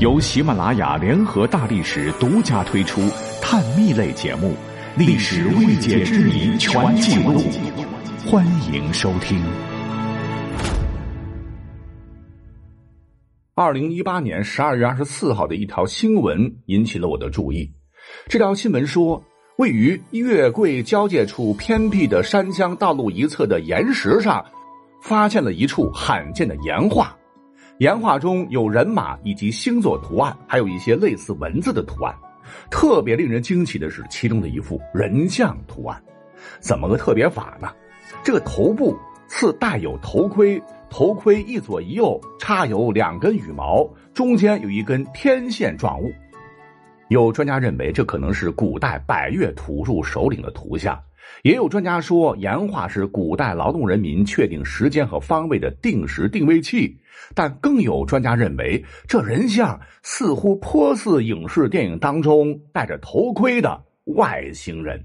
由喜马拉雅联合大历史独家推出探秘类节目《历史未解之谜全记录》，欢迎收听。二零一八年十二月二十四号的一条新闻引起了我的注意。这条新闻说，位于月桂交界处偏僻的山乡道路一侧的岩石上，发现了一处罕见的岩画。岩画中有人马以及星座图案，还有一些类似文字的图案。特别令人惊奇的是，其中的一幅人像图案，怎么个特别法呢？这个头部似带有头盔，头盔一左一右插有两根羽毛，中间有一根天线状物。有专家认为，这可能是古代百越土著首领的图像。也有专家说，岩画是古代劳动人民确定时间和方位的定时定位器。但更有专家认为，这人像似乎颇似影视电影当中戴着头盔的外星人。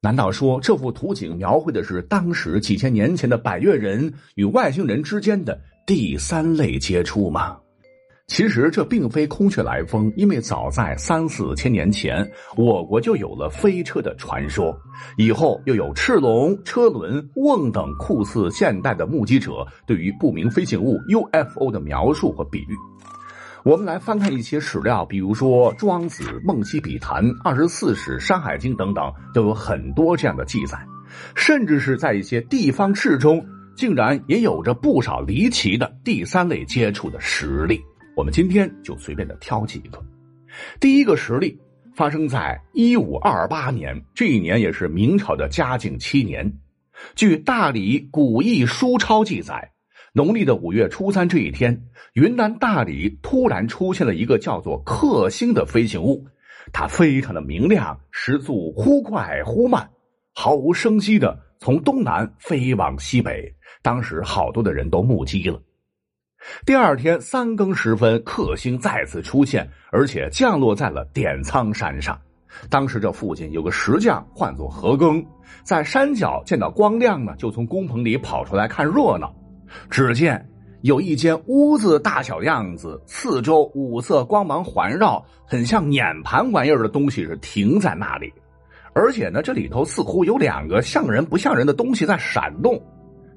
难道说这幅图景描绘的是当时几千年前的百越人与外星人之间的第三类接触吗？其实这并非空穴来风，因为早在三四千年前，我国就有了飞车的传说。以后又有赤龙、车轮、瓮等酷似现代的目击者对于不明飞行物 UFO 的描述和比喻。我们来翻看一些史料，比如说《庄子》《梦溪笔谈》《二十四史》《山海经》等等，都有很多这样的记载。甚至是在一些地方志中，竟然也有着不少离奇的第三类接触的实例。我们今天就随便的挑几个。第一个实例发生在一五二八年，这一年也是明朝的嘉靖七年。据《大理古义书钞》记载，农历的五月初三这一天，云南大理突然出现了一个叫做“克星”的飞行物，它非常的明亮，时速忽快忽慢，毫无声息的从东南飞往西北。当时好多的人都目击了。第二天三更时分，克星再次出现，而且降落在了点苍山上。当时这附近有个石匠，唤作何庚，在山脚见到光亮呢，就从工棚里跑出来看热闹。只见有一间屋子大小样子，四周五色光芒环绕，很像碾盘玩意儿的东西是停在那里，而且呢，这里头似乎有两个像人不像人的东西在闪动。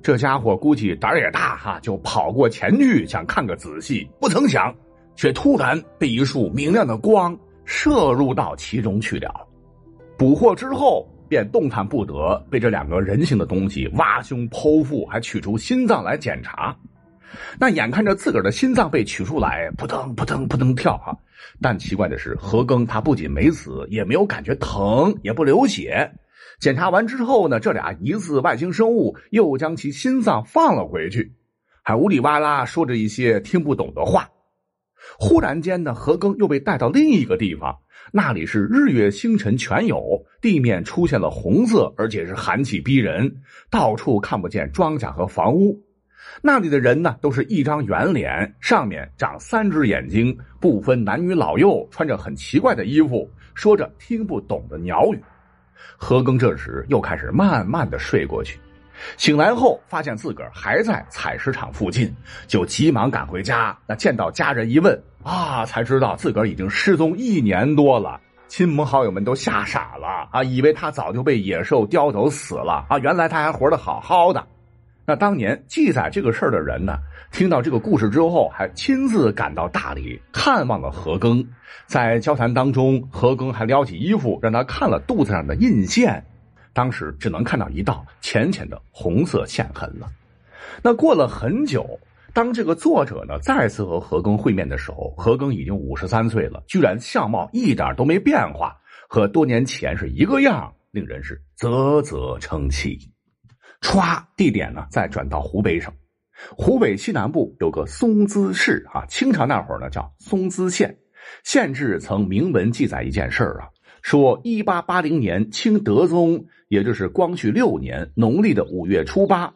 这家伙估计胆儿也大哈，就跑过前去想看个仔细，不曾想，却突然被一束明亮的光射入到其中去了。捕获之后便动弹不得，被这两个人形的东西挖胸剖腹，还取出心脏来检查。那眼看着自个儿的心脏被取出来，扑腾扑腾扑腾跳哈。但奇怪的是，何庚他不仅没死，也没有感觉疼，也不流血。检查完之后呢，这俩疑似外星生物又将其心脏放了回去，还呜里哇啦说着一些听不懂的话。忽然间呢，何庚又被带到另一个地方，那里是日月星辰全有，地面出现了红色，而且是寒气逼人，到处看不见庄稼和房屋。那里的人呢，都是一张圆脸，上面长三只眼睛，不分男女老幼，穿着很奇怪的衣服，说着听不懂的鸟语。何庚这时又开始慢慢的睡过去，醒来后发现自个儿还在采石场附近，就急忙赶回家。那见到家人一问啊，才知道自个儿已经失踪一年多了。亲朋好友们都吓傻了啊，以为他早就被野兽叼走死了啊，原来他还活得好好的。那当年记载这个事儿的人呢，听到这个故事之后，还亲自赶到大理看望了何庚。在交谈当中，何庚还撩起衣服让他看了肚子上的印线，当时只能看到一道浅浅的红色线痕了。那过了很久，当这个作者呢再次和何庚会面的时候，何庚已经五十三岁了，居然相貌一点都没变化，和多年前是一个样，令人是啧啧称奇。歘，地点呢再转到湖北省，湖北西南部有个松滋市啊，清朝那会儿呢叫松滋县。县志曾明文记载一件事儿啊，说一八八零年清德宗，也就是光绪六年农历的五月初八，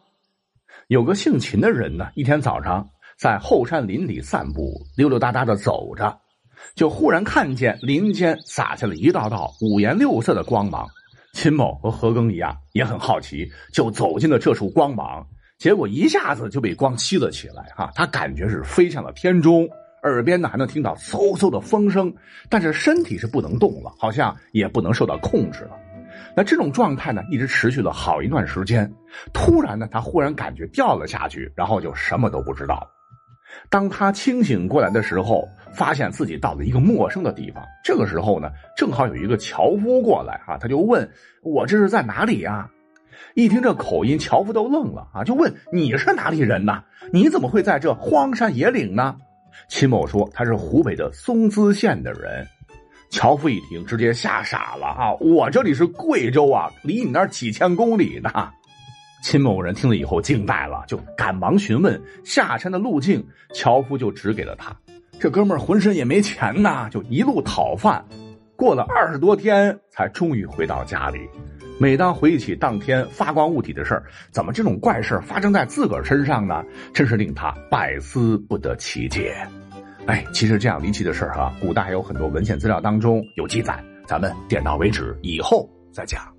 有个姓秦的人呢，一天早上在后山林里散步，溜溜达达的走着，就忽然看见林间洒下了一道道五颜六色的光芒。秦某和何庚一样，也很好奇，就走进了这束光芒，结果一下子就被光吸了起来。哈，他感觉是飞上了天中。耳边呢还能听到嗖嗖的风声，但是身体是不能动了，好像也不能受到控制了。那这种状态呢，一直持续了好一段时间。突然呢，他忽然感觉掉了下去，然后就什么都不知道了。当他清醒过来的时候，发现自己到了一个陌生的地方。这个时候呢，正好有一个樵夫过来啊，他就问我这是在哪里呀？一听这口音，樵夫都愣了啊，就问你是哪里人呢？你怎么会在这荒山野岭呢？秦某说他是湖北的松滋县的人。樵夫一听，直接吓傻了啊！我这里是贵州啊，离你那儿几千公里呢。秦某人听了以后惊呆了，就赶忙询问下山的路径。樵夫就指给了他。这哥们儿浑身也没钱呐，就一路讨饭，过了二十多天，才终于回到家里。每当回忆起当天发光物体的事儿，怎么这种怪事发生在自个儿身上呢？真是令他百思不得其解。哎，其实这样离奇的事儿哈，古代还有很多文献资料当中有记载，咱们点到为止，以后再讲。